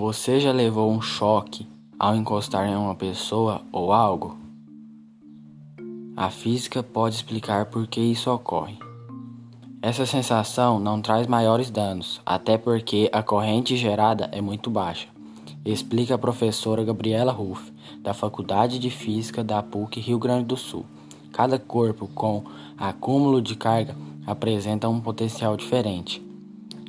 Você já levou um choque ao encostar em uma pessoa ou algo? A física pode explicar por que isso ocorre. Essa sensação não traz maiores danos, até porque a corrente gerada é muito baixa, explica a professora Gabriela Ruff, da Faculdade de Física da PUC Rio Grande do Sul. Cada corpo com acúmulo de carga apresenta um potencial diferente.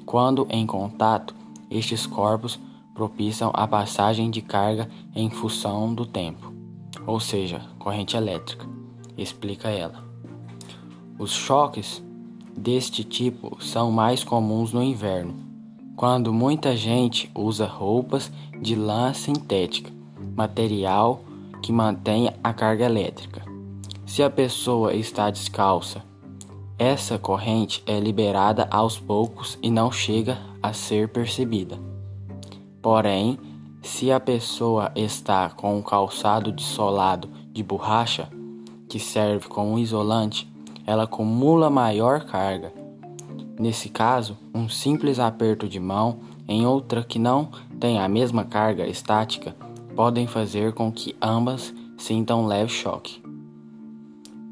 Quando em contato, estes corpos propiciam a passagem de carga em função do tempo, ou seja, corrente elétrica, explica ela. Os choques deste tipo são mais comuns no inverno, quando muita gente usa roupas de lã sintética, material que mantém a carga elétrica. Se a pessoa está descalça, essa corrente é liberada aos poucos e não chega a ser percebida. Porém, se a pessoa está com um calçado de solado de borracha, que serve como isolante, ela acumula maior carga. Nesse caso, um simples aperto de mão em outra que não tem a mesma carga estática podem fazer com que ambas sintam um leve choque,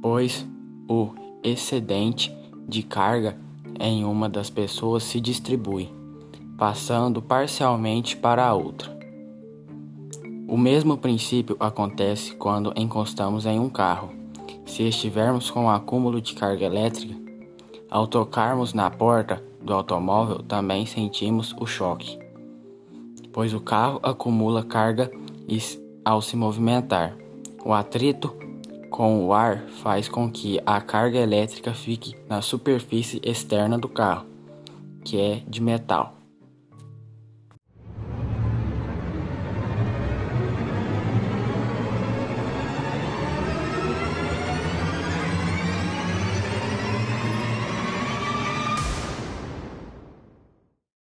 pois o excedente de carga em uma das pessoas se distribui passando parcialmente para a outra. O mesmo princípio acontece quando encostamos em um carro. Se estivermos com um acúmulo de carga elétrica, ao tocarmos na porta do automóvel também sentimos o choque, pois o carro acumula carga ao se movimentar. O atrito com o ar faz com que a carga elétrica fique na superfície externa do carro, que é de metal.